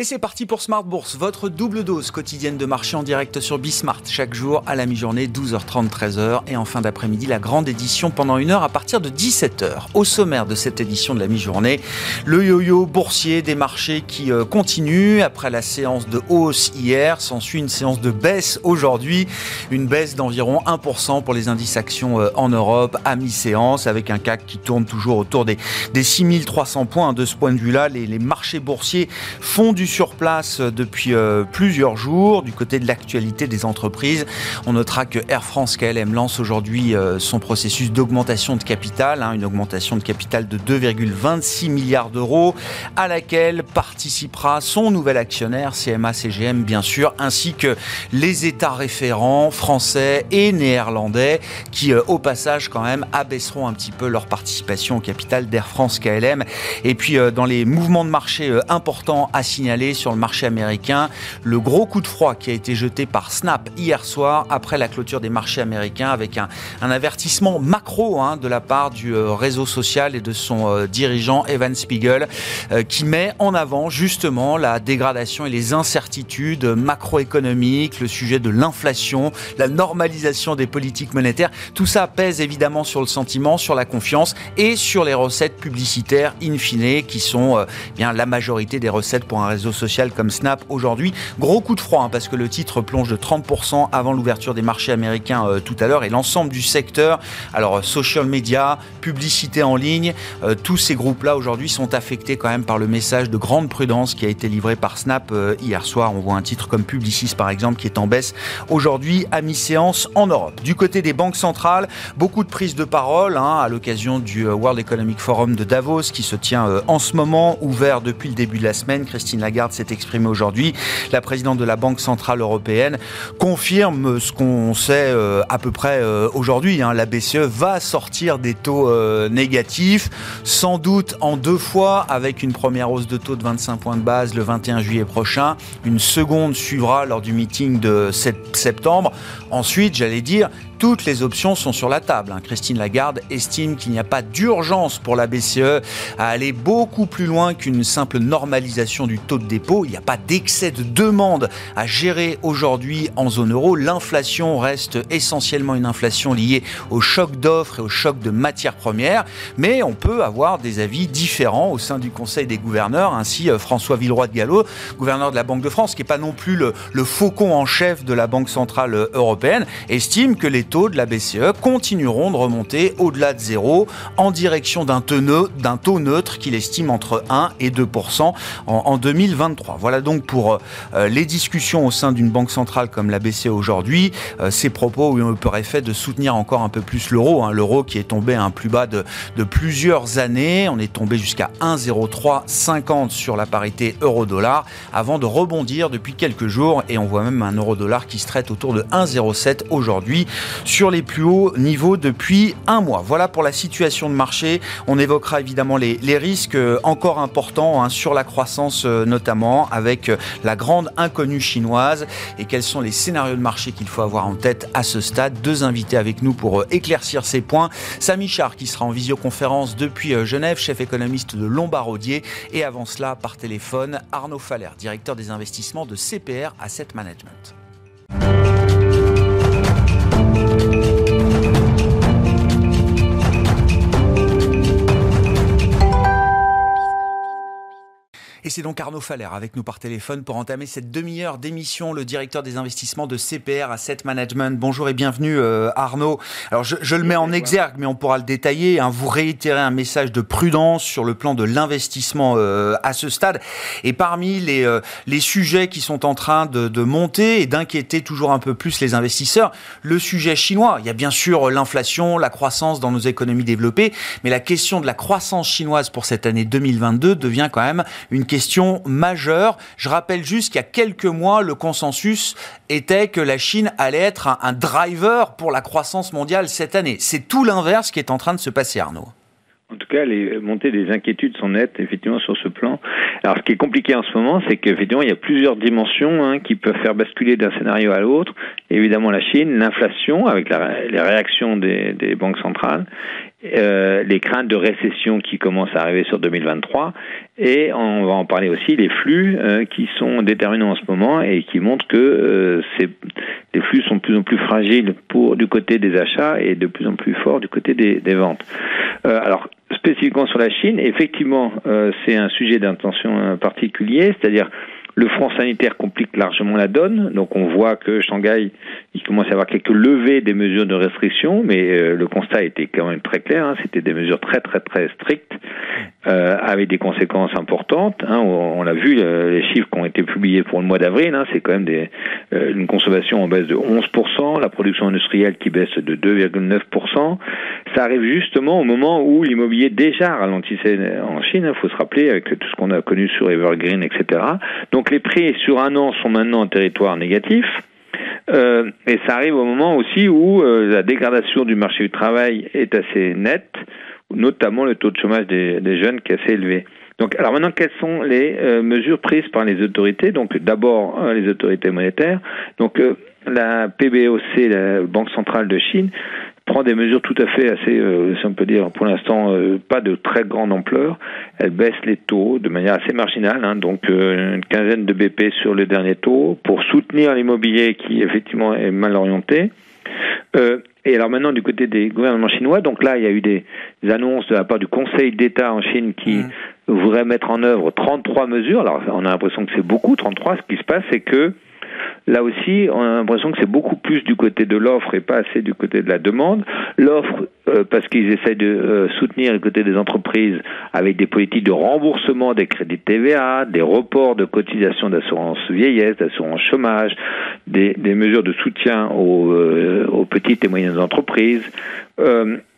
Et c'est parti pour Smart Bourse, votre double dose quotidienne de marché en direct sur Bismart, chaque jour à la mi-journée, 12h30, 13h, et en fin d'après-midi, la grande édition pendant une heure à partir de 17h. Au sommaire de cette édition de la mi-journée, le yo-yo boursier des marchés qui euh, continue. Après la séance de hausse hier, s'ensuit une séance de baisse aujourd'hui, une baisse d'environ 1% pour les indices actions euh, en Europe à mi-séance, avec un CAC qui tourne toujours autour des, des 6300 points. De ce point de vue-là, les marchés boursiers font du sur place depuis euh, plusieurs jours. Du côté de l'actualité des entreprises, on notera que Air France KLM lance aujourd'hui euh, son processus d'augmentation de capital, hein, une augmentation de capital de 2,26 milliards d'euros, à laquelle participera son nouvel actionnaire, CMA CGM bien sûr, ainsi que les États référents français et néerlandais, qui euh, au passage quand même abaisseront un petit peu leur participation au capital d'Air France KLM. Et puis dans les mouvements de marché importants à signaler sur le marché américain le gros coup de froid qui a été jeté par Snap hier soir après la clôture des marchés américains avec un, avertissement macro hein, de la part du euh, réseau social et de son euh, dirigeant Evan Spiegel euh, qui met en avant justement la dégradation et les incertitudes macroéconomiques, le sujet de l'inflation, la normalisation des politiques monétaires. Tout ça pèse évidemment sur le sentiment, sur la confiance et sur les recettes publicitaires in fine qui sont bien la majorité des recettes pour un réseau social comme Snap aujourd'hui. Gros coup de froid hein, parce que le titre plonge de 30% avant l'ouverture des marchés américains euh, tout à l'heure et l'ensemble du secteur, alors euh, social media, publicité en ligne, euh, tous ces groupes-là aujourd'hui sont affectés quand même par le message de grande prudence qui a été livré par Snap hier soir. On voit un titre comme Publicis par exemple qui est en baisse aujourd'hui à mi-séance en Europe. Du côté des banques centrales, beaucoup de prises de parole hein, à l'occasion du World Economic Forum de Davos qui se tient en ce moment, ouvert depuis le début de la semaine. Christine Lagarde s'est exprimée aujourd'hui. La présidente de la Banque Centrale Européenne confirme ce qu'on sait euh, à peu près euh, aujourd'hui. Hein. La BCE va sortir des taux euh, négatifs, sans doute en deux fois, avec une première hausse de taux de 25 points de base le 21 juillet prochain. Une seconde suivra lors du meeting de septembre. Ensuite, j'allais dire, toutes les options sont sur la table. Hein. Christine Lagarde estime qu'il n'y a pas d'urgence pour la BCE à aller beaucoup plus loin qu'une simple normalisation du taux de dépôt. Il n'y a pas d'excès de demande à gérer aujourd'hui en zone euro. L'inflation reste essentiellement une inflation liée au choc d'offres et au choc de matières premières. Mais on peut avoir des avis différents au sein du Conseil des gouverneurs. Ainsi, euh, François Villeroy de Gallo, gouverneur de la Banque de France, qui n'est pas non plus le, le faucon en chef de la Banque centrale euh, européenne, estime que les taux de la BCE continueront de remonter au-delà de zéro en direction d'un taux neutre qu'il estime entre 1 et 2 en, 2023. Voilà donc pour euh, les discussions au sein d'une banque centrale comme la BCE aujourd'hui. Euh, ces propos ont eu pour effet de soutenir encore un peu plus l'euro. Hein. l'euro qui est tombé à un plus bas de plusieurs années. On est tombé jusqu'à 1,0350 sur la parité euro-dollar avant de rebondir depuis quelques jours et on voit même un euro-dollar qui se traite autour de 1,07 aujourd'hui sur les plus hauts niveaux depuis un mois. Voilà pour la situation de marché. On évoquera évidemment les, risques euh, encore importants hein, sur la croissance euh, notamment avec euh, la grande inconnue chinoise et quels sont les scénarios de marché qu'il faut avoir en tête à ce stade? Deux invités avec nous pour éclaircir ces points. Samy Char qui sera en visioconférence depuis Genève, chef économiste de Lombardier et avant cela par téléphone Arnaud Faller, directeur des investissements de CPR Asset Management. Thank you. Et c'est donc Arnaud Faller avec nous par téléphone pour entamer cette demi-heure d'émission, le directeur des investissements de CPR Asset Management. Bonjour et bienvenue euh, Arnaud. Alors je, le mets en exergue, mais on pourra le détailler. Hein. Vous réitérez un message de prudence sur le plan de l'investissement euh, à ce stade. Et parmi les, euh, les sujets qui sont en train de, de monter et d'inquiéter toujours un peu plus les investisseurs, le sujet chinois. Il y a bien sûr l'inflation, la croissance dans nos économies développées, mais la question de la croissance chinoise pour cette année 2022 devient quand même une question majeure. Je rappelle juste qu'il y a quelques mois, le consensus était que la Chine allait être un, driver pour la croissance mondiale cette année. C'est tout l'inverse qui est en train de se passer, Arnaud. En tout cas, les montées des inquiétudes sont nettes, effectivement, sur ce plan. Alors, ce qui est compliqué en ce moment, c'est qu'effectivement, il y a plusieurs dimensions hein, qui peuvent faire basculer d'un scénario à l'autre. Évidemment, la Chine, l'inflation, avec les réactions des, des banques centrales, euh, les craintes de récession qui commencent à arriver sur 2023 et on va en parler aussi les flux euh, qui sont déterminants en ce moment et qui montrent que euh, les flux sont plus en plus fragiles pour du côté des achats et de plus en plus forts du côté des, des ventes. Euh, alors spécifiquement sur la Chine, effectivement c'est un sujet d'intention particulier, c'est-à-dire le front sanitaire complique largement la donne. Donc on voit que Shanghai, il commence à avoir quelques levées des mesures de restriction, mais euh, le constat était quand même très clair. Hein. C'était des mesures très très très strictes, euh, avec des conséquences importantes. Hein. On, l'a vu, euh, les chiffres qui ont été publiés pour le mois d'avril, hein, c'est quand même une consommation en baisse de 11%, la production industrielle qui baisse de 2,9%. Ça arrive justement au moment où l'immobilier déjà ralentissait en Chine. Il faut se rappeler avec tout ce qu'on a connu sur Evergreen, etc. donc les prix sur un an sont maintenant en territoire négatif. Euh, et ça arrive au moment aussi où euh, la dégradation du marché du travail est assez nette, notamment le taux de chômage des, jeunes qui est assez élevé. Donc, alors maintenant, quelles sont les euh, mesures prises par les autorités? Donc, d'abord les autorités monétaires. Donc, la PBOC, la Banque centrale de Chine, prend des mesures tout à fait assez, euh, si on peut dire, pour l'instant, euh, pas de très grande ampleur. Elle baisse les taux de manière assez marginale, hein, donc euh, une quinzaine de BP sur le dernier taux pour soutenir l'immobilier qui effectivement est mal orienté. et alors maintenant du côté des gouvernements chinois, donc là il y a eu des, annonces de la part du Conseil d'État en Chine qui mmh. voudrait mettre en œuvre 33 mesures. Alors on a l'impression que c'est beaucoup, 33. Ce qui se passe, c'est que Là aussi, on a l'impression que c'est beaucoup plus du côté de l'offre et pas assez du côté de la demande. L'offre, euh, parce qu'ils essaient de euh, soutenir le côté des entreprises avec des politiques de remboursement des crédits de TVA, des reports de cotisations d'assurance vieillesse, d'assurance chômage, des, mesures de soutien aux, euh, aux, petites et moyennes entreprises.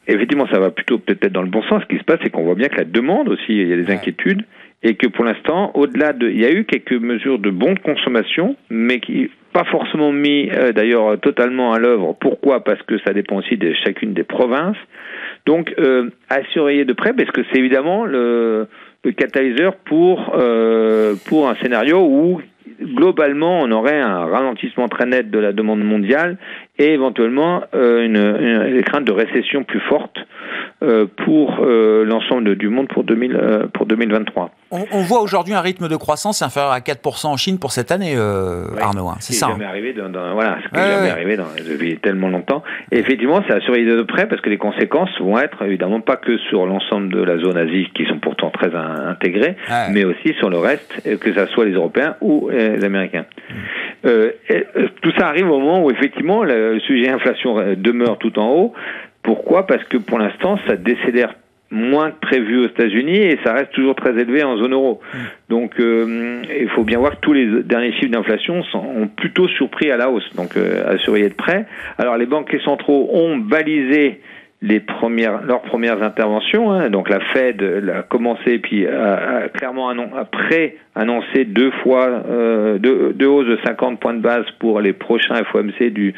effectivement, ça va plutôt peut-être dans le bon sens. Ce qui se passe, c'est qu'on voit bien que la demande aussi, il y a des inquiétudes et que pour l'instant, au-delà de, il y a eu quelques mesures de bon de consommation, mais qui pas forcément mis euh, d'ailleurs totalement à l'œuvre. Pourquoi? Parce que ça dépend aussi de chacune des provinces. Donc euh, à surveiller de près, parce que c'est évidemment le, le, catalyseur pour euh, pour un scénario où globalement on aurait un ralentissement très net de la demande mondiale et éventuellement euh, une, une, une crainte de récession plus forte euh, pour euh, l'ensemble du monde pour, 2000, euh, pour 2023. On, voit aujourd'hui un rythme de croissance inférieur à 4% en Chine pour cette année, Arnaud. Hein, c'est ça. Jamais hein. arrivé dans, voilà, ce qui n'est jamais arrivé dans, depuis tellement longtemps. Et effectivement, c'est à surveiller de près parce que les conséquences vont être évidemment pas que sur l'ensemble de la zone Asie, qui sont pourtant très intégrés, mais aussi sur le reste, que ce soit les Européens ou les Américains. Mm. tout ça arrive au moment où effectivement le sujet inflation demeure tout en haut. Pourquoi? Parce que pour l'instant, ça décélère moins que prévu aux États-Unis et ça reste toujours très élevé en zone euro. Donc euh, il faut bien voir que tous les derniers chiffres d'inflation ont plutôt surpris à la hausse, donc euh, à surveiller de près. Alors les banques centraux ont balisé les premières, leurs premières interventions. Hein. Donc la Fed a commencé puis a, clairement après annoncé deux fois euh, deux, deux, hausses de 50 points de base pour les prochains FOMC du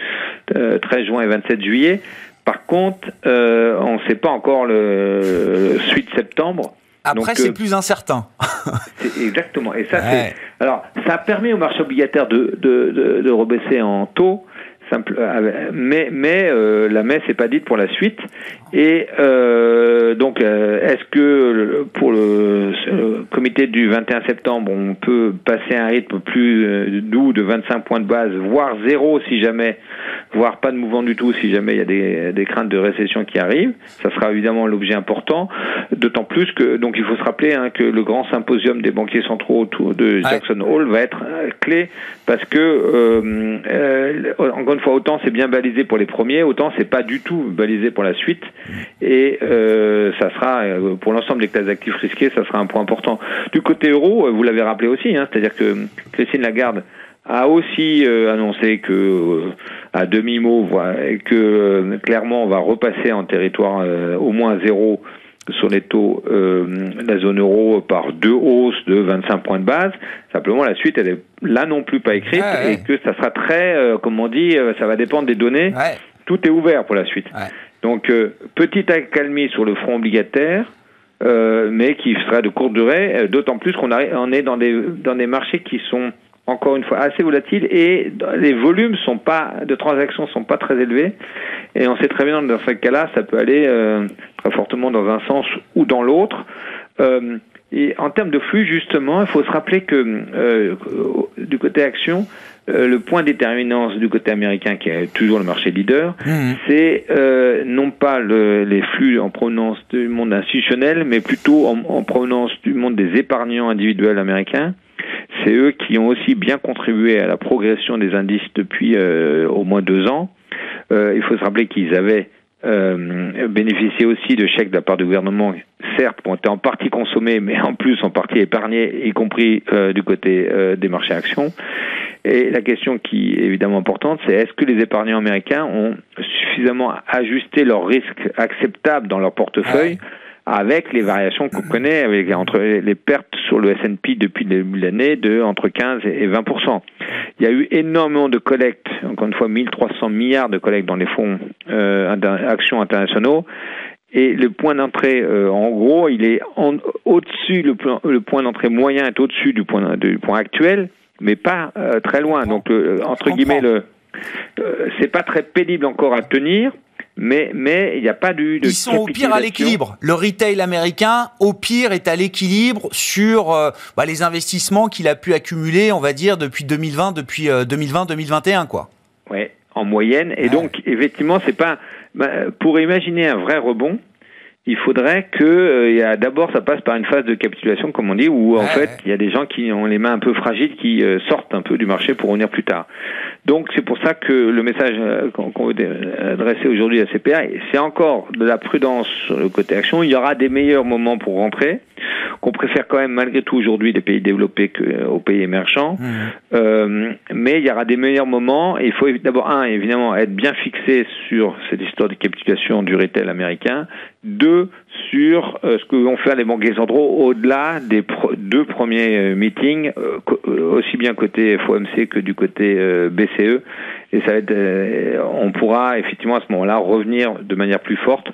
13 juin et 27 juillet. Par contre, euh, on ne sait pas encore le, suite septembre. Après, c'est euh, plus incertain. exactement. Et ça, c'est. Alors, ça permet au marché obligataire de, de, de, de rebaisser en taux. Simple, euh, mais mais euh, la messe n'est pas dite pour la suite. Et euh, donc, est-ce que pour le, comité du 21 septembre, on peut passer à un rythme plus doux de 25 points de base, voire zéro si jamais voire pas de mouvement du tout si jamais il y a des, des craintes de récession qui arrivent? Ça sera évidemment l'objet important, d'autant plus que donc il faut se rappeler hein, que le grand symposium des banquiers centraux autour de Jackson Hole va être euh, clé parce que euh, euh, encore une fois autant c'est bien balisé pour les premiers, autant c'est pas du tout balisé pour la suite et euh, ça sera pour l'ensemble des classes d'actifs risqués, ça sera un point important. Du côté euro, vous l'avez rappelé aussi, hein, c'est-à-dire que Christine Lagarde a aussi annoncé que à demi-mot, que euh, clairement on va repasser en territoire euh, au moins zéro sur les taux euh, la zone euro par deux hausses de 25 points de base. Simplement, la suite, elle est là non plus pas écrite et que ça sera très, comme on dit, ça va dépendre des données. Tout est ouvert pour la suite. Donc, petite accalmie sur le front obligataire, mais qui sera de courte durée, d'autant plus qu'on on est dans des, dans des marchés qui sont encore une fois assez volatiles et les volumes de transactions sont pas très élevés et on sait très bien dans ce cas-là ça peut aller très fortement dans un sens ou dans l'autre. Et en termes de flux, justement, il faut se rappeler que euh, du côté action, euh, le point déterminant du côté américain, qui est toujours le marché leader, mmh. c'est euh, non pas le, les flux en provenance du monde institutionnel, mais plutôt en, en provenance du monde des épargnants individuels américains. C'est eux qui ont aussi bien contribué à la progression des indices depuis euh, au moins deux ans. il faut se rappeler qu'ils avaient euh, bénéficier aussi de chèques de la part du gouvernement, certes, qui ont été en partie consommés, mais en plus en partie épargnés, y compris euh, du côté euh, des marchés actions. Et la question qui est évidemment importante, c'est est-ce que les épargnants américains ont suffisamment ajusté leurs risques acceptables dans leur portefeuille avec les variations qu'on connaît avec entre les pertes sur le S&P depuis le début de l'année de entre 15 et 20 Il y a eu énormément de collectes, encore une fois 1300 milliards de collectes dans les fonds euh, actions internationaux. Et le point d'entrée, euh, en gros, il est au-dessus, le, le, point d'entrée moyen est au-dessus du point, du point actuel, mais pas euh, très loin. Donc, entre guillemets, le, c'est pas très pénible encore à tenir mais mais il n'y a pas du. De Ils sont au pire à l'équilibre. Le retail américain, au pire, est à l'équilibre sur euh, bah, les investissements qu'il a pu accumuler, on va dire, depuis 2020, depuis 2020-2021, euh, quoi. Ouais, en moyenne. Et donc, effectivement, c'est pas bah, pour imaginer un vrai rebond il faudrait que euh, d'abord ça passe par une phase de capitulation comme on dit où en fait il y a des gens qui ont les mains un peu fragiles qui euh, sortent un peu du marché pour revenir plus tard. Donc c'est pour ça que le message euh, qu'on veut adresser aujourd'hui à CPA, c'est encore de la prudence sur le côté action. Il y aura des meilleurs moments pour rentrer qu'on préfère quand même malgré tout aujourd'hui les pays développés qu'aux pays émergents. Mmh. Euh, mais il y aura des meilleurs moments et il faut d'abord, un, évidemment, être bien fixé sur cette histoire de capitulation du retail américain. Deux, sur euh, ce que vont faire les banquiers centraux au-delà des deux premiers euh, meetings, aussi bien côté FOMC que du côté BCE. Et ça va être, on pourra effectivement à ce moment-là revenir de manière plus forte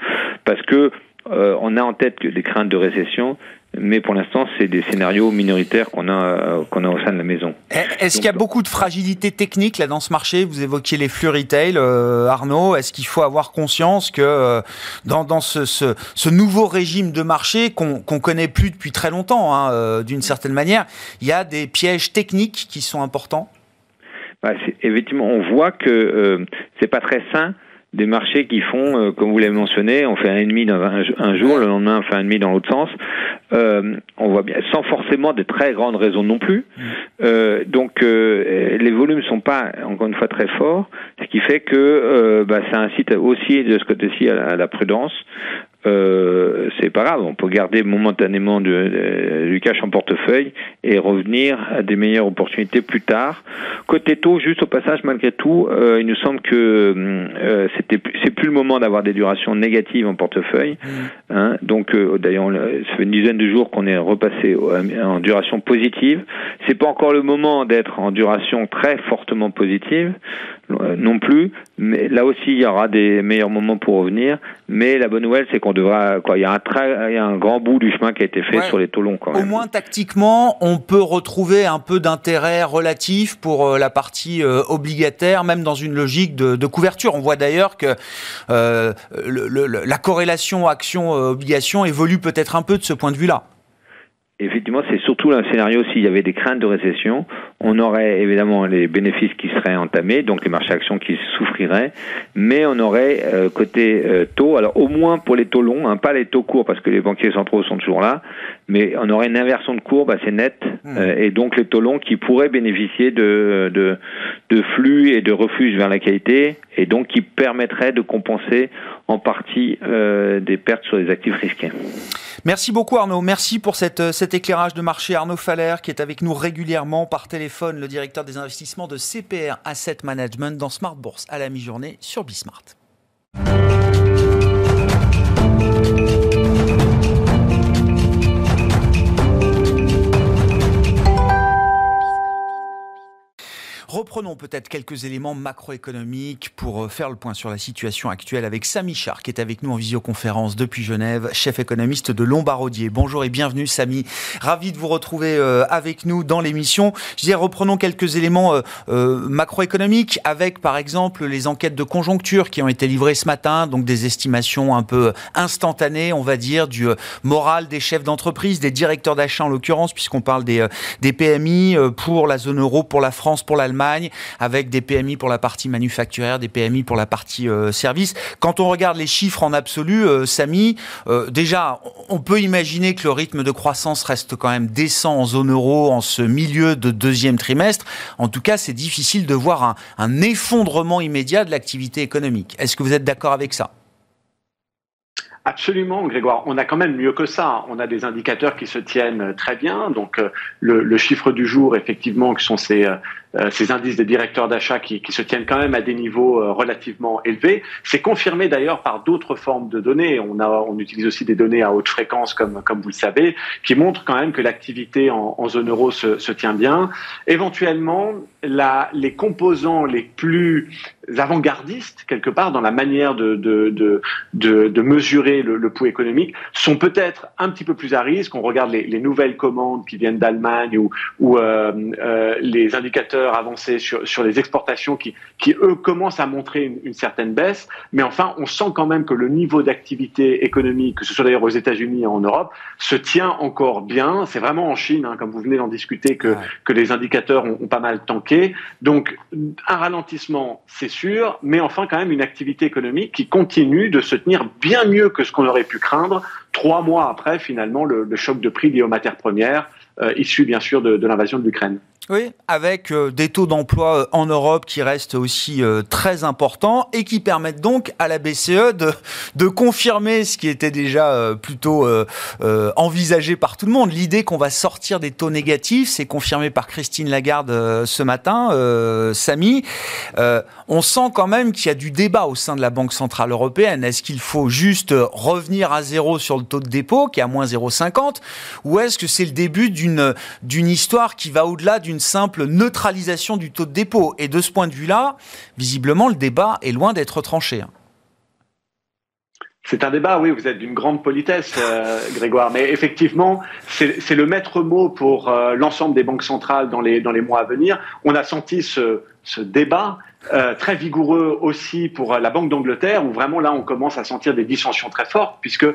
parce que on a en tête des craintes de récession, mais pour l'instant, c'est des scénarios minoritaires qu'on a, euh, qu'on a au sein de la maison. Eh, est-ce qu'il y a beaucoup de fragilité technique là dans ce marché? Vous évoquiez les flux retail, euh, Arnaud. Est-ce qu'il faut avoir conscience que euh, dans, dans ce, ce, ce, nouveau régime de marché qu'on qu'on connaît plus depuis très longtemps, hein, d'une certaine manière, il y a des pièges techniques qui sont importants? Bah, Effectivement, on voit que c'est pas très sain des marchés qui font, euh, comme vous l'avez mentionné, on fait un ennemi dans un, jour, le lendemain on fait un ennemi dans l'autre sens. Euh, on voit bien, sans forcément des très grandes raisons non plus. Mmh. Euh, donc euh, les volumes sont pas encore une fois très forts, ce qui fait que bah, ça incite aussi de ce côté-ci à, la prudence euh, c'est pas grave, on peut garder momentanément du, cash en portefeuille et revenir à des meilleures opportunités plus tard. Côté taux, juste au passage, malgré tout, euh, il nous semble que euh, c'était c'est plus le moment d'avoir des durations négatives en portefeuille. Mmh. Hein, donc, euh, d'ailleurs, ça fait une dizaine de jours qu'on est repassé en duration positive. C'est pas encore le moment d'être en duration très fortement positive non plus, mais là aussi il y aura des meilleurs moments pour revenir. Mais la bonne nouvelle, c'est qu'on devra, quoi, il y a un il y a un grand bout du chemin qui a été fait sur les taux longs quand même. Au moins tactiquement, on peut retrouver un peu d'intérêt relatif pour euh, la partie euh, obligataire, même dans une logique de, couverture. On voit d'ailleurs que euh, la corrélation action-obligation évolue peut-être un peu de ce point de vue-là effectivement, c'est surtout un scénario s'il y avait des craintes de récession, on aurait évidemment les bénéfices qui seraient entamés, donc les marchés actions qui souffriraient, mais on aurait euh, côté euh, taux, alors au moins pour les taux longs, hein, pas les taux courts parce que les banquiers centraux sont toujours là, mais on aurait une inversion de courbe assez nette, mmh. euh, et donc les taux longs qui pourraient bénéficier de, de, de flux et de refuge vers la qualité, et donc qui permettraient de compenser en partie des pertes sur les actifs risqués. Merci beaucoup Arnaud, merci pour cette, cet éclairage de marché. Arnaud Faller qui est avec nous régulièrement par téléphone, le directeur des investissements de CPR Asset Management dans Smart Bourse à la mi-journée sur Bismart. Reprenons peut-être quelques éléments macroéconomiques pour euh, faire le point sur la situation actuelle avec Samy Char, qui est avec nous en visioconférence depuis Genève, chef économiste de Lombardier. Bonjour et bienvenue Samy. Ravi de vous retrouver euh, avec nous dans l'émission. Je disais, reprenons quelques éléments euh, macroéconomiques avec par exemple les enquêtes de conjoncture qui ont été livrées ce matin, donc des estimations un peu instantanées, on va dire, du moral des chefs d'entreprise, des directeurs d'achat en l'occurrence, puisqu'on parle des PMI pour la zone euro, pour la France, pour l'Allemagne, avec des PMI pour la partie manufacturière, des PMI pour la partie euh, service. Quand on regarde les chiffres en absolu, euh, Samy, euh, déjà, on peut imaginer que le rythme de croissance reste quand même décent en zone euro en ce milieu de deuxième trimestre. En tout cas, c'est difficile de voir un, effondrement immédiat de l'activité économique. Est-ce que vous êtes d'accord avec ça? Absolument, Grégoire. On a quand même mieux que ça. On a des indicateurs qui se tiennent très bien. Donc, le, le chiffre du jour, effectivement, qui sont ces, euh, ces indices des directeurs d'achat qui, se tiennent quand même à des niveaux euh, relativement élevés. C'est confirmé d'ailleurs par d'autres formes de données. On, utilise aussi des données à haute fréquence, comme, comme vous le savez, qui montrent quand même que l'activité en, zone euro se, tient bien. Éventuellement, les composants les plus avant-gardistes, quelque part, dans la manière de, de, de, mesurer le, le, pouls économique, sont peut-être un petit peu plus à risque. On regarde les, les nouvelles commandes qui viennent d'Allemagne ou, euh, euh, les indicateurs avancés sur, sur les exportations qui, qui, eux, commencent à montrer une, une, certaine baisse. Mais enfin, on sent quand même que le niveau d'activité économique, que ce soit d'ailleurs aux États-Unis et en Europe, se tient encore bien. C'est vraiment en Chine, hein, comme vous venez d'en discuter, que, les indicateurs ont, ont, pas mal tanké. Donc, un ralentissement, c'est sûr, mais enfin, quand même, une activité économique qui continue de se tenir bien mieux que ce qu'on aurait pu craindre trois mois après, finalement, le, le choc de prix lié aux matières premières, euh, issu bien sûr de, de l'invasion de l'Ukraine. Oui, avec euh, des taux d'emploi euh, en Europe qui restent aussi euh, très importants et qui permettent donc à la BCE de, confirmer ce qui était déjà plutôt envisagé par tout le monde. L'idée qu'on va sortir des taux négatifs, c'est confirmé par Christine Lagarde ce matin, Samy. on sent quand même qu'il y a du débat au sein de la Banque Centrale Européenne. Est-ce qu'il faut juste revenir à zéro sur le taux de dépôt, qui est à moins 0,50, ou est-ce que c'est le début d'une histoire qui va au-delà d'une simple neutralisation du taux de dépôt. Et de ce point de vue-là, visiblement, le débat est loin d'être tranché. C'est un débat, oui, vous êtes d'une grande politesse, euh, Grégoire, mais effectivement, c'est le maître mot pour euh, l'ensemble des banques centrales dans les, dans les mois à venir. On a senti ce, ce débat euh, très vigoureux aussi pour la Banque d'Angleterre, où vraiment là, on commence à sentir des dissensions très fortes, puisque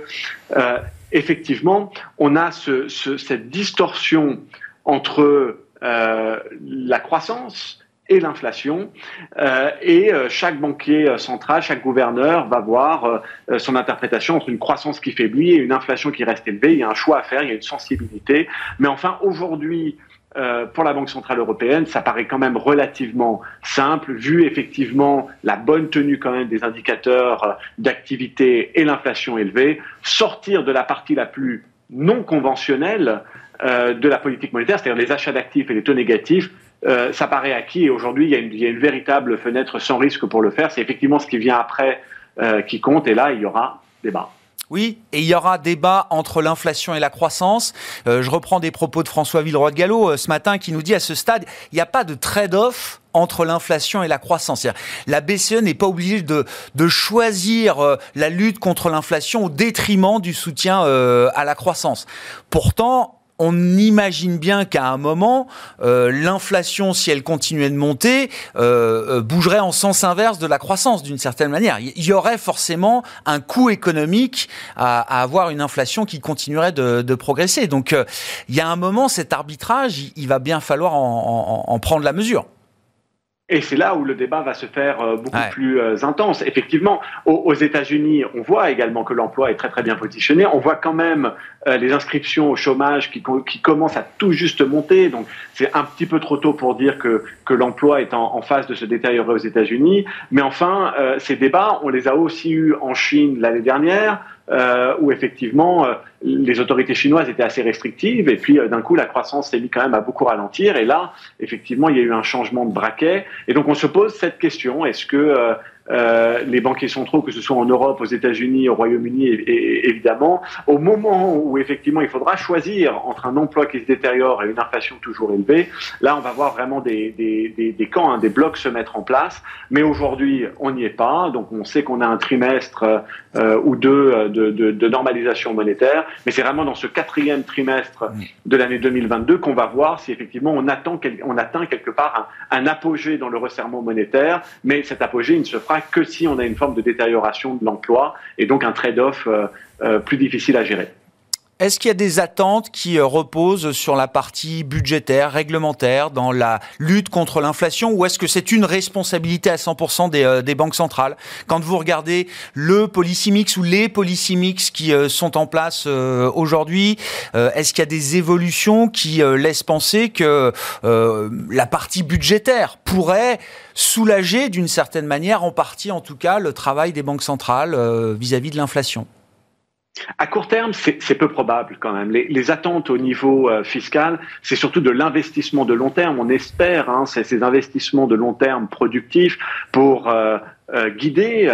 effectivement, on a ce, ce, cette distorsion entre la croissance et l'inflation. Euh, et euh, chaque banquier euh, central, chaque gouverneur va voir euh, son interprétation entre une croissance qui faiblit et une inflation qui reste élevée. Il y a un choix à faire, il y a une sensibilité. Mais enfin, aujourd'hui, euh, pour la Banque Centrale Européenne, ça paraît quand même relativement simple, vu effectivement la bonne tenue quand même des indicateurs d'activité et l'inflation élevée, sortir de la partie la plus non conventionnelle euh, de la politique monétaire, c'est-à-dire les achats d'actifs et les taux négatifs, euh, ça paraît acquis et aujourd'hui il y, a une, véritable fenêtre sans risque pour le faire. C'est effectivement ce qui vient après euh, qui compte et là il y aura débat. Oui, et il y aura débat entre l'inflation et la croissance. Je reprends des propos de François Villeroy de Gallo ce matin qui nous dit à ce stade, il n'y a pas de trade-off entre l'inflation et la croissance. La BCE n'est pas obligée de, de choisir euh, la lutte contre l'inflation au détriment du soutien euh, à la croissance. Pourtant, on imagine bien qu'à un moment, euh, l'inflation, si elle continuait de monter, euh, bougerait en sens inverse de la croissance d'une certaine manière. Il y aurait forcément un coût économique à, à avoir une inflation qui continuerait de, de progresser. Donc, euh, il y a un moment, cet arbitrage, il, il va bien falloir en, en, en prendre la mesure. Et c'est là où le débat va se faire euh, beaucoup ouais. plus euh, intense. Effectivement, aux, États-Unis, on voit également que l'emploi est très très bien positionné. On voit quand même euh, les inscriptions au chômage qui, qui commencent à tout juste monter. Donc c'est un petit peu trop tôt pour dire que, que l'emploi est en, en, phase de se détériorer aux États-Unis. Mais enfin, euh, ces débats, on les a aussi eus en Chine l'année dernière euh, où effectivement euh, les autorités chinoises étaient assez restrictives et puis euh, d'un coup la croissance s'est mise quand même à beaucoup ralentir et là effectivement il y a eu un changement de braquet. Et donc on se pose cette question est-ce que euh, les banquiers centraux, que ce soit en Europe, aux États-Unis, au Royaume-Uni, et, évidemment, au moment où effectivement il faudra choisir entre un emploi qui se détériore et une inflation toujours élevée, là on va voir vraiment des, des, des, camps, hein, des blocs se mettre en place. Mais aujourd'hui, on n'y est pas. Donc on sait qu'on a un trimestre euh, ou deux de, de, de, normalisation monétaire, mais c'est vraiment dans ce quatrième trimestre de l'année 2022 qu'on va voir si effectivement on, attend, on atteint quelque part un, un apogée dans le resserrement monétaire, mais cet apogée il ne se fera que si on a une forme de détérioration de l'emploi et donc un trade-off euh, euh, plus difficile à gérer. Est-ce qu'il y a des attentes qui euh, reposent sur la partie budgétaire, réglementaire, dans la lutte contre l'inflation, ou est-ce que c'est une responsabilité à 100% des, des, banques centrales? Quand vous regardez le policy mix ou les policy mix qui sont en place aujourd'hui, est-ce qu'il y a des évolutions qui laissent penser que la partie budgétaire pourrait soulager d'une certaine manière, en partie en tout cas, le travail des banques centrales euh, vis-à-vis de l'inflation? À court terme, c'est peu probable quand même. Les, attentes au niveau euh, fiscal, c'est surtout de l'investissement de long terme. On espère hein, ces investissements de long terme productifs pour euh, euh, guider,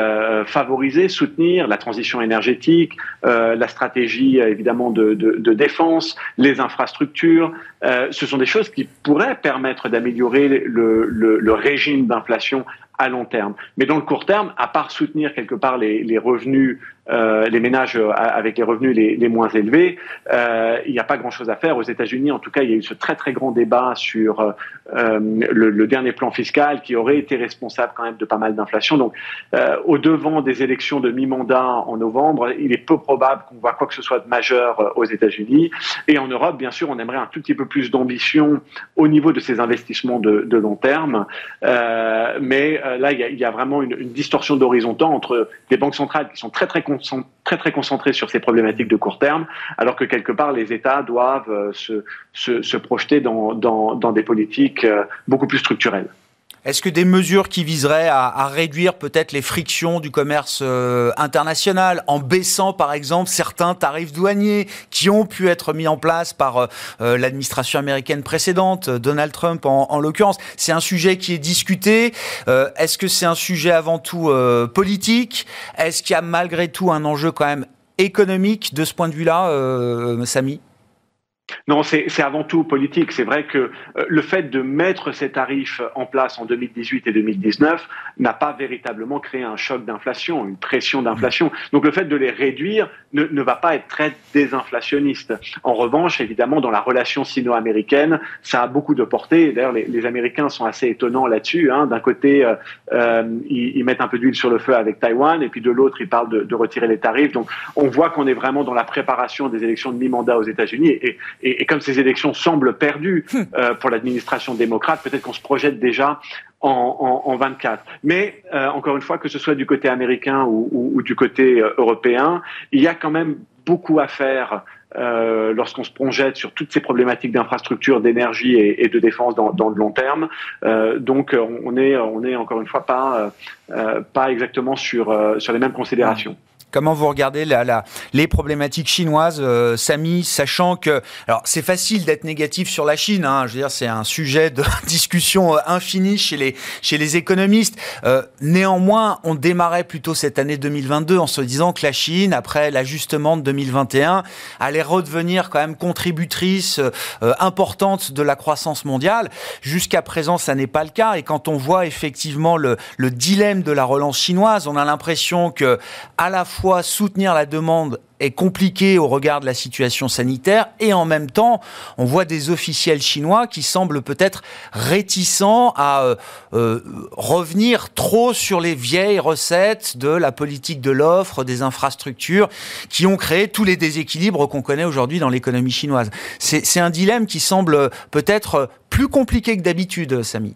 favoriser, soutenir la transition énergétique, la stratégie évidemment de, défense, les infrastructures. ce sont des choses qui pourraient permettre d'améliorer le, régime d'inflation à long terme. Mais dans le court terme, à part soutenir quelque part les, revenus, euh, les ménages avec les revenus les, moins élevés, euh, il n'y a pas grand-chose à faire. Aux États-Unis, en tout cas, il y a eu ce très très grand débat sur euh, le, dernier plan fiscal qui aurait été responsable quand même de pas mal d'inflation. Donc, euh, au devant des élections de mi-mandat en novembre, il est peu probable qu'on voit quoi que ce soit de majeur euh, aux États-Unis. Et en Europe, bien sûr, on aimerait un tout petit peu plus d'ambition au niveau de ces investissements de, de long terme. Euh, mais euh, là, il y, a, vraiment une, distorsion d'horizon entre des banques centrales qui sont très très, très très concentrées sur ces problématiques de court terme, alors que quelque part les États doivent se, se, projeter dans, des politiques beaucoup plus structurelles. Est-ce que des mesures qui viseraient à, réduire peut-être les frictions du commerce euh, international en baissant par exemple certains tarifs douaniers qui ont pu être mis en place par euh, euh l'administration américaine précédente, Donald Trump en, en l'occurrence, c'est un sujet qui est discuté. Est-ce que c'est un sujet avant tout politique? Est-ce qu'il y a malgré tout un enjeu quand même économique de ce point de vue-là, Samy? Non, c'est avant tout politique. C'est vrai que euh, le fait de mettre ces tarifs en place en 2018 et 2019 n'a pas véritablement créé un choc d'inflation, une pression d'inflation. Donc le fait de les réduire ne, ne, va pas être très désinflationniste. En revanche, évidemment, dans la relation sino-américaine, ça a beaucoup de portée. D'ailleurs, les, Américains sont assez étonnants là-dessus. Hein. D'un côté, euh, euh, ils, mettent un peu d'huile sur le feu avec Taïwan, et puis de l'autre, ils parlent de, retirer les tarifs. Donc on voit qu'on est vraiment dans la préparation des élections de mi-mandat aux États-Unis. Et, et, comme ces élections semblent perdues hmm. euh, pour l'administration démocrate, peut-être qu'on se projette déjà en, en, en 24. Mais euh, encore une fois, que ce soit du côté américain ou, ou, ou, du côté euh, européen, il y a quand même beaucoup à faire euh, lorsqu'on se projette sur toutes ces problématiques d'infrastructure, d'énergie et, et, de défense dans, dans le long terme. Euh, donc on est, on est encore une fois pas, euh, pas exactement sur, sur les mêmes considérations. Comment vous regardez la, les problématiques chinoises, euh, Samy, sachant que alors c'est facile d'être négatif sur la Chine. Hein, je veux dire, c'est un sujet de discussion euh, infinie chez les chez les économistes. Euh, néanmoins, on démarrait plutôt cette année 2022 en se disant que la Chine, après l'ajustement de 2021, allait redevenir quand même contributrice euh, importante de la croissance mondiale. Jusqu'à présent, ça n'est pas le cas. Et quand on voit effectivement le, le dilemme de la relance chinoise, on a l'impression que à la fois soutenir la demande est compliqué au regard de la situation sanitaire et en même temps, on voit des officiels chinois qui semblent peut-être réticents à euh, euh, revenir trop sur les vieilles recettes de la politique de l'offre, des infrastructures qui ont créé tous les déséquilibres qu'on connaît aujourd'hui dans l'économie chinoise. C'est un dilemme qui semble peut-être plus compliqué que d'habitude, Samy.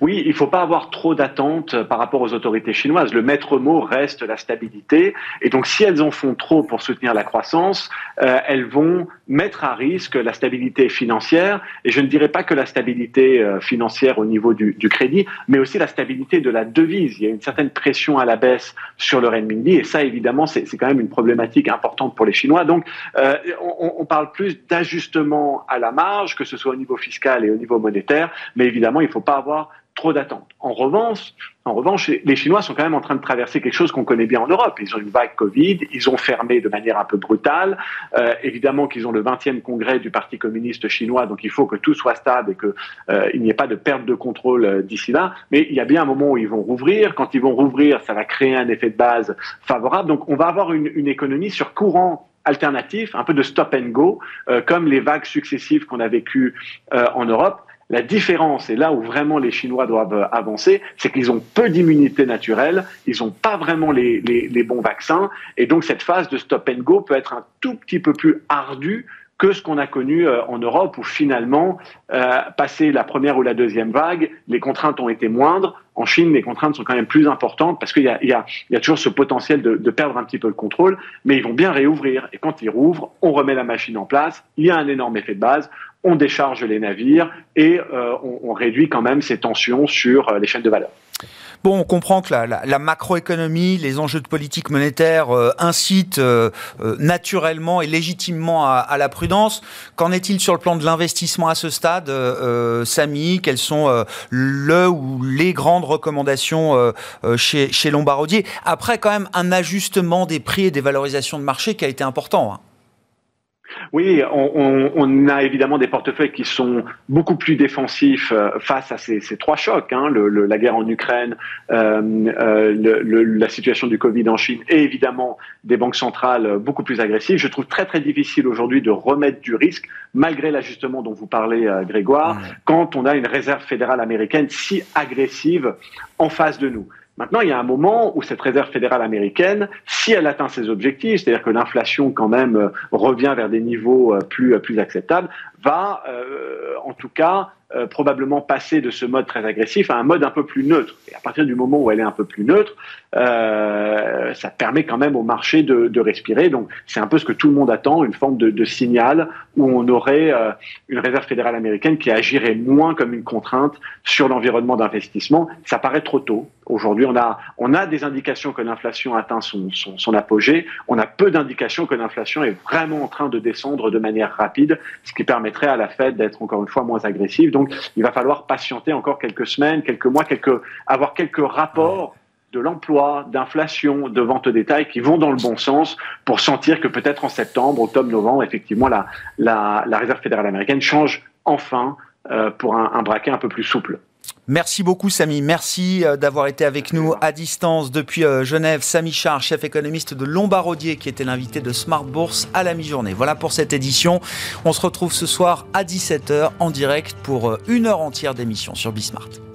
Oui, il ne faut pas avoir trop d'attentes par rapport aux autorités chinoises. Le maître mot reste la stabilité. Et donc, si elles en font trop pour soutenir la croissance, euh, elles vont mettre à risque la stabilité financière. Et je ne dirais pas que la stabilité euh, financière au niveau du, du, crédit, mais aussi la stabilité de la devise. Il y a une certaine pression à la baisse sur le renminbi. Et ça, évidemment, c'est quand même une problématique importante pour les Chinois. Donc, euh, on, on parle plus d'ajustement à la marge, que ce soit au niveau fiscal et au niveau monétaire. Mais évidemment, il ne faut pas avoir trop d'attentes. En revanche, en revanche, les Chinois sont quand même en train de traverser quelque chose qu'on connaît bien en Europe. Ils ont une vague Covid, ils ont fermé de manière un peu brutale. Euh, évidemment qu'ils ont le 20e congrès du Parti communiste chinois, donc il faut que tout soit stable et qu'il euh, n'y ait pas de perte de contrôle euh, d'ici là. Mais il y a bien un moment où ils vont rouvrir. Quand ils vont rouvrir, ça va créer un effet de base favorable. Donc on va avoir une, économie sur courant alternatif, un peu de stop and go, comme les vagues successives qu'on a vécues en Europe. La différence, et là où vraiment les Chinois doivent euh, avancer, c'est qu'ils ont peu d'immunité naturelle, ils n'ont pas vraiment les, bons vaccins, et donc cette phase de stop and go peut être un tout petit peu plus ardue que ce qu'on a connu euh, en Europe, où finalement, euh, passé la première ou la deuxième vague, les contraintes ont été moindres. En Chine, les contraintes sont quand même plus importantes parce qu'il y a, toujours ce potentiel de, de, perdre un petit peu le contrôle, mais ils vont bien réouvrir. Et quand ils rouvrent, on remet la machine en place, il y a un énorme effet de base, on décharge les navires et euh, on, on, réduit quand même ces tensions sur euh, les chaînes de valeur. Bon, on comprend que la, macroéconomie, les enjeux de politique monétaire euh, incitent euh, euh, naturellement et légitimement à, la prudence. Qu'en est-il sur le plan de l'investissement à ce stade, Samy? Quelles sont le ou les grandes recommandations chez, chez Lombardier? Après, quand même, un ajustement des prix et des valorisations de marché qui a été important. Hein. Oui, on, on, on, a évidemment des portefeuilles qui sont beaucoup plus défensifs euh, face à ces, ces trois chocs, hein, le, le, la guerre en Ukraine, euh, euh, le, la situation du Covid en Chine et évidemment des banques centrales beaucoup plus agressives. Je trouve très très difficile aujourd'hui de remettre du risque, malgré l'ajustement dont vous parlez, euh, Grégoire, mmh. quand on a une réserve fédérale américaine si agressive en face de nous. Maintenant, il y a un moment où cette réserve fédérale américaine, si elle atteint ses objectifs, c'est-à-dire que l'inflation quand même euh, revient vers des niveaux euh, plus, euh, plus acceptables, va en tout cas probablement passer de ce mode très agressif à un mode un peu plus neutre. Et à partir du moment où elle est un peu plus neutre, euh, ça permet quand même au marché de, de respirer. Donc c'est un peu ce que tout le monde attend, une forme de, de signal où on aurait euh, une réserve fédérale américaine qui agirait moins comme une contrainte sur l'environnement d'investissement. Ça paraît trop tôt. Aujourd'hui, on a, on a des indications que l'inflation atteint son, son, son apogée. On a peu d'indications que l'inflation est vraiment en train de descendre de manière rapide, ce qui permettrait à la Fed d'être encore une fois moins agressive. Donc, il va falloir patienter encore quelques semaines, quelques mois, quelques, avoir quelques rapports de l'emploi, d'inflation, de vente au détail qui vont dans le bon sens pour sentir que peut-être en septembre, octobre, novembre, effectivement, la, la, Réserve fédérale américaine change enfin euh, pour un, un braquet un peu plus souple. Merci beaucoup Samy, merci euh, d'avoir été avec nous à distance depuis euh, Genève. Samy Char, chef économiste de Lombardier, qui était l'invité de Smart Bourse à la mi-journée. Voilà pour cette édition. On se retrouve ce soir à 17h en direct pour une heure entière d'émission sur Bismart.